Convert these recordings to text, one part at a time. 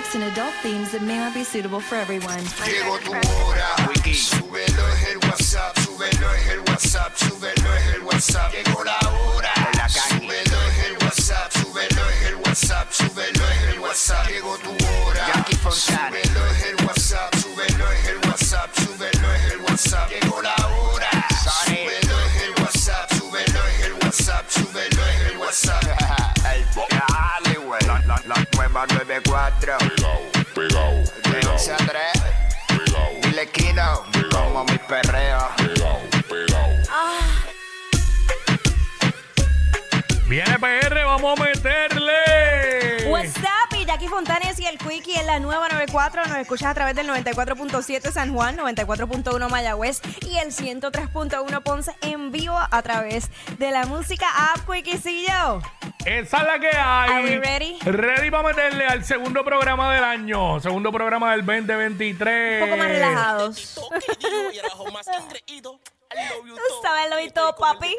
lyrics and adult themes that may not be suitable for everyone. Llegó tu hora. Súbelo es el WhatsApp, súbelo es el WhatsApp, súbelo es el WhatsApp. Llegó la hora. Súbelo es el WhatsApp, súbelo es el WhatsApp, súbelo es el WhatsApp. Llegó tu hora. Súbelo es el WhatsApp, súbelo es el WhatsApp, súbelo es el WhatsApp. Llegó la hora. Súbelo es el WhatsApp, súbelo es el WhatsApp, súbelo es el WhatsApp. El dale, güey. La, la, la nueva 94. Pegao, pegao, De pegao, 11 a 3. pegao, Dile Kino. Como mi perreo. Viene PR, vamos a meterle. What's up? Y Jackie Fontanes y el Quickie en la nueva 94. Nos escuchas a través del 94.7 San Juan, 94.1 Mayagüez y el 103.1 Ponce en vivo a través de la música app Quickiecillo. Esa es la que hay. Are we ready? Ready para meterle al segundo programa del año. Segundo programa del 2023. Un poco más relajados. Tú sabes lo y todo, papi.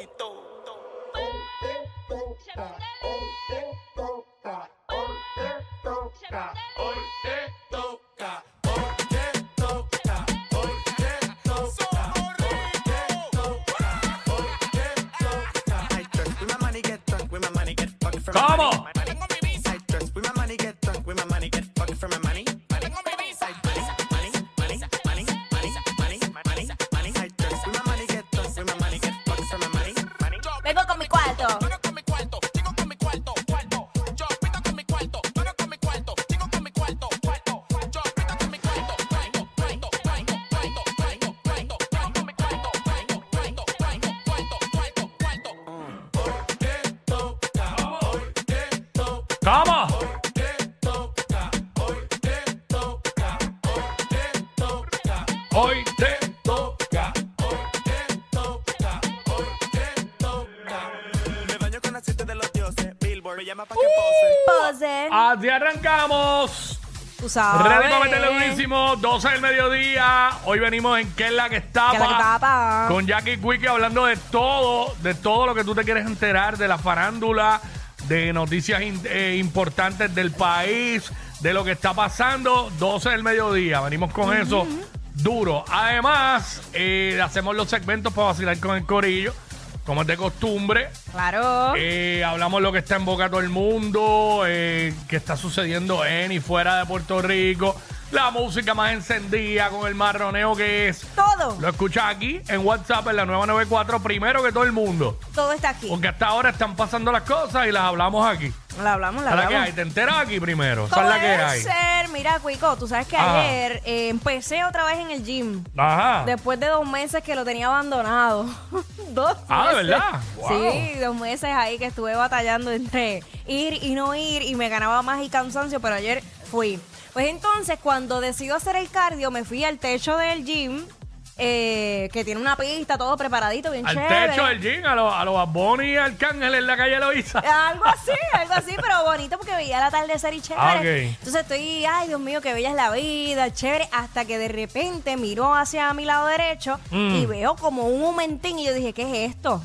Me llama pa' que pose. Pose. Así arrancamos. Tú sabes. Ready para meterle durísimo. 12 del mediodía. Hoy venimos en ¿Qué es la que está? Que la que tapa. Con Jackie Quickie hablando de todo, de todo lo que tú te quieres enterar, de la farándula, de noticias in- eh, importantes del país, de lo que está pasando. 12 del mediodía. Venimos con eso duro. Además, eh, hacemos los segmentos para vacilar con el corillo, como es de costumbre. Claro. Eh, hablamos lo que está en boca de todo el mundo, eh, que está sucediendo en y fuera de Puerto Rico, la música más encendida con el marroneo que es. Todo. Lo escuchas aquí en WhatsApp en la 994, primero que todo el mundo. Todo está aquí. Porque hasta ahora están pasando las cosas y las hablamos aquí. La hablamos, la la que hay, te enteras aquí primero. ¿Cómo la que hay. ser? Mira, Cuico, tú sabes que Ajá. ayer eh, empecé otra vez en el gym. Ajá. Después de dos meses que lo tenía abandonado. dos Ah, ¿de meses. verdad? Wow. Sí, dos meses ahí que estuve batallando entre ir y no ir y me ganaba más y cansancio, pero ayer fui. Pues entonces, cuando decido hacer el cardio, me fui al techo del gym, eh, que tiene una pista, todo preparadito, bien Al chévere. techo del gym, a los a los Bad Bunny y Arcángel en la calle Loíza. Algo así, algo así, pero bonito porque veía el atardecer y chévere. Ah, ok. Entonces estoy, ay Dios mío, que bella es la vida, chévere, hasta que de repente miro hacia mi lado derecho Mm. y veo como un momentín y yo dije, ¿qué es esto?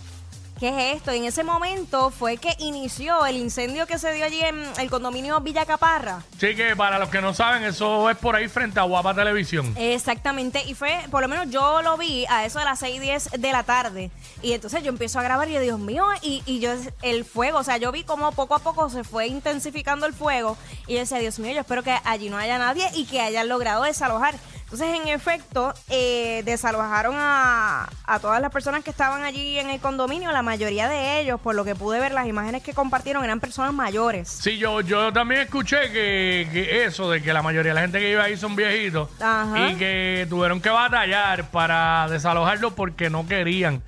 ¿Qué es esto? Y en ese momento fue que inició el incendio que se dio allí en el condominio Villa Caparra. Sí, que para los que no saben, eso es por ahí frente a Guapa Televisión. Exactamente, y fue, por lo menos yo lo vi a eso de las 6 y 10 de la tarde. Y entonces yo empiezo a grabar y yo, Dios mío, y, y yo, el fuego, o sea, yo vi como poco a poco se fue intensificando el fuego. Y yo decía, Dios mío, yo espero que allí no haya nadie y que hayan logrado desalojar. Entonces, en efecto, eh, desalojaron a, a todas las personas que estaban allí en el condominio. La mayoría de ellos, por lo que pude ver, las imágenes que compartieron eran personas mayores. Sí, yo, yo también escuché que, que eso, de que la mayoría de la gente que vive ahí son viejitos Ajá. y que tuvieron que batallar para desalojarlos porque no querían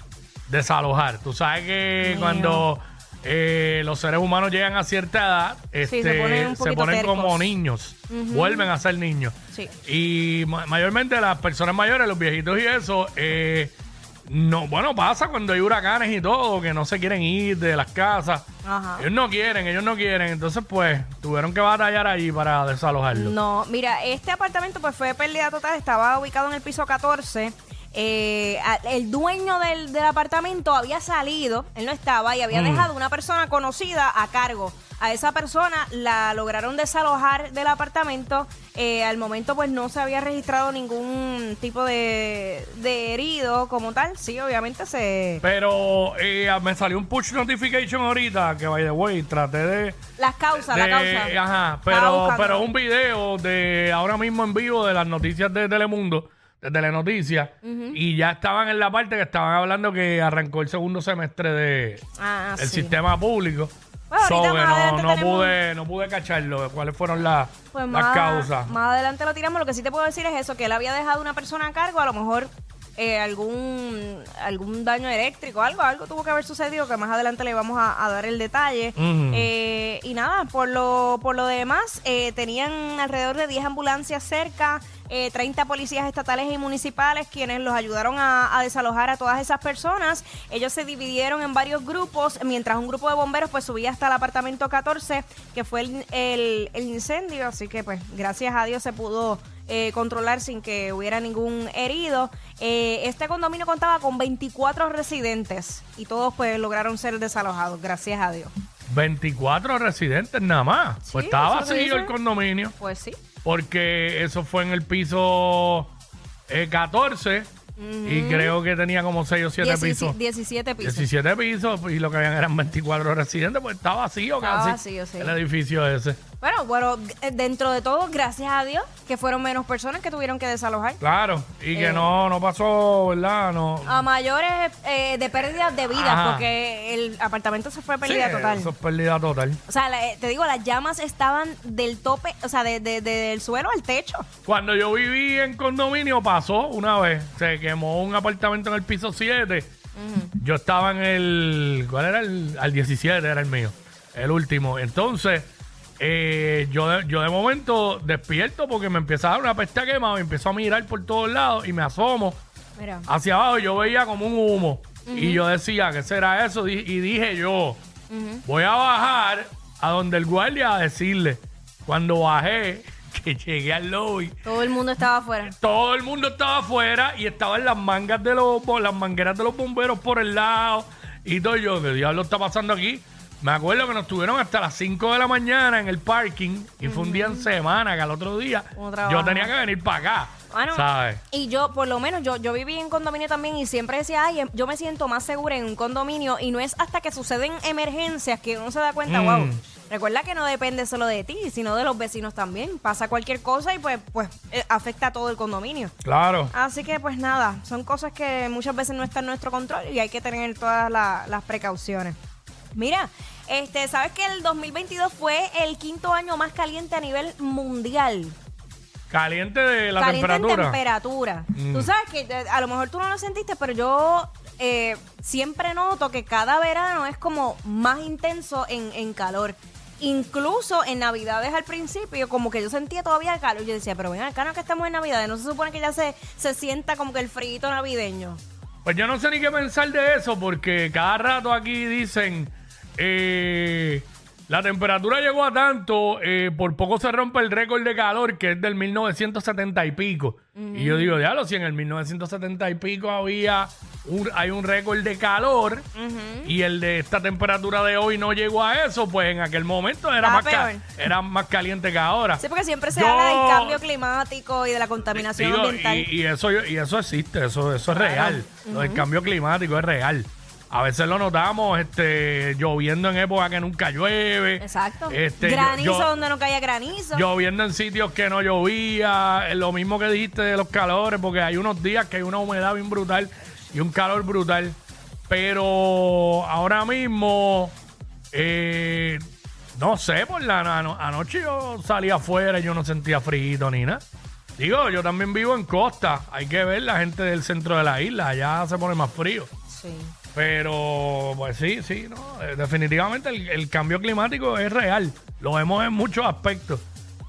desalojar. Tú sabes que Mío. cuando eh, los seres humanos llegan a cierta edad, este, se ponen un se poquito ponen tercos. como niños, vuelven a ser niños. Sí. Y ma- mayormente las personas mayores, los viejitos y eso, eh, no, bueno, pasa cuando hay huracanes y todo, que no se quieren ir de las casas. Ajá. Ellos no quieren, ellos no quieren. Entonces, pues, tuvieron que batallar allí para desalojarlo. No, mira, este apartamento pues fue pérdida total, estaba ubicado en el piso 14. Eh, el dueño del, del apartamento había salido, él no estaba, y había dejado una persona conocida a cargo. A esa persona la lograron desalojar del apartamento. Eh, al momento pues no se había registrado ningún tipo de, de herido como tal. Sí, obviamente se... Pero eh, me salió un push notification ahorita que, by the way, traté de... Las causas, de- la causa. Ajá, pero, pero un video de ahora mismo en vivo de las noticias de Telemundo, de Telenoticias, y ya estaban en la parte que estaban hablando que arrancó el segundo semestre de, Ah, del sí. sistema público. Bueno, So ahorita que más no, adelante no tenemos- pude, no pude cacharlo, cuáles fueron las, Pues las más, causas. más adelante lo tiramos. Lo que sí te puedo decir es eso, que él había dejado una persona a cargo, a lo mejor eh, algún algún daño eléctrico, algo, algo tuvo que haber sucedido, que más adelante le vamos a, a dar el detalle. Eh, y nada, por lo, por lo demás, eh, tenían alrededor de 10 ambulancias cerca, eh, 30 policías estatales y municipales quienes los ayudaron a, a desalojar a todas esas personas. Ellos se dividieron en varios grupos, mientras un grupo de bomberos pues subía hasta el apartamento 14, que fue el, el- el incendio, así que pues gracias a Dios se pudo eh, controlar sin que hubiera ningún herido. Eh, este condominio contaba con 24 residentes y todos pues lograron ser desalojados, gracias a Dios. 24 residentes nada más. pues estaba vacío el condominio. Pues sí. porque eso fue en el piso eh, 14 y creo que tenía como 6 o 7 Dieci- pisos. 17 pisos. 17 pisos y lo que habían eran 24 residentes, pues estaba vacío Estaba casi vacío, sí. el edificio ese. Bueno, bueno, eh, dentro de todo, gracias a Dios, que fueron menos personas que tuvieron que desalojar. Claro, y que Eh. no, no pasó, ¿verdad? No. A mayores eh, de pérdidas de vidas, Ajá. porque el apartamento se fue Sí, pérdida total. Eso es pérdida total. O sea, la- eh, te digo, las llamas estaban del tope, o sea, de- de- de- del suelo al techo. Cuando yo viví en condominio pasó una vez, se quemó un apartamento en el piso 7. Yo estaba en el, ¿cuál era el? Al 17 era el mío, el último. Entonces, eh, yo, de, yo de momento despierto porque me empieza a dar una peste quemada y empiezo a mirar por todos lados y me asomo Mira. hacia abajo. Yo veía como un humo y yo decía, ¿qué será eso? Y dije yo, voy a bajar a donde el guardia a decirle. Cuando bajé, que llegué al lobby, Todo el mundo estaba afuera. todo el mundo estaba afuera y estaban las mangas de los las mangueras de los bomberos por el lado y todo yo, ¿qué diablo está pasando aquí? Me acuerdo que nos tuvieron hasta las 5 de la mañana en el parking y fue un día en semana que al otro día Como yo trabajo. tenía que venir para acá, Bueno, ¿sabes? y yo, por lo menos, yo, yo viví en condominio también y siempre decía, ay, em- yo me siento más segura en un condominio y no es hasta que suceden emergencias que uno se da cuenta, Mm. wow. Recuerda que no depende solo de ti, sino de los vecinos también. Pasa cualquier cosa y pues, pues eh, afecta a todo el condominio. Claro. Así que pues nada, son cosas que muchas veces no están en nuestro control y hay que tener todas la- las precauciones. Mira, este, ¿sabes que el 2022 fue el quinto año más caliente a nivel mundial? Caliente de la caliente temperatura. en temperatura. Mm. Tú sabes que eh, a lo mejor tú no lo sentiste, pero yo eh, siempre noto que cada verano es como más intenso en, en calor. Incluso en Navidades al principio, como que yo sentía todavía el calor. Yo decía, pero ven acá, no que estamos en Navidades, no se supone que ya se, se sienta como que el frío navideño. Pues yo no sé ni qué pensar de eso porque cada rato aquí dicen eh, la temperatura llegó a tanto, eh, por poco se rompe el récord de calor que es del 1970 y pico. Y yo digo, diablo, si en el 1970 y pico había un, hay un récord de calor y el de esta temperatura de hoy no llegó a eso, pues en aquel momento era, más, ca- era más caliente que ahora. Sí, porque siempre se Yo- habla del cambio climático y de la contaminación Digo, ambiental. y, y eso, y eso existe, eso, eso es real. Lo del cambio climático es real. A veces lo notamos este, lloviendo en época que nunca llueve. Exacto. Este, yo- granizo yo- donde no caía granizo. lloviendo en sitios que no llovía. eh, Lo mismo que dijiste de los calores, porque hay unos días que hay una humedad bien brutal y un calor brutal. Pero ahora mismo, eh, no sé, por la ano- anoche yo salí afuera y yo no sentía frío ni nada. Digo, yo también vivo en costa. Hay que ver la gente del centro de la isla. Allá se pone más frío. Sí. Pero, pues sí, sí, no. eh, definitivamente el, el cambio climático es real. Lo vemos en muchos aspectos.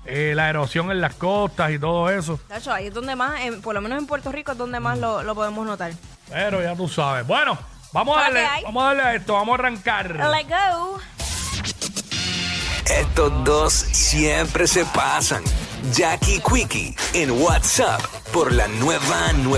Eh, la erosión en las costas y todo eso. De hecho, ahí es donde más, en- por lo menos en Puerto Rico, es donde más lo, lo podemos notar. Pero ya tú sabes. Bueno, vamos a ¿Para darle, vamos a darle a esto, vamos a arrancar. Let go. Estos dos siempre se pasan. Jackie Quickie en WhatsApp por la nueva nueva.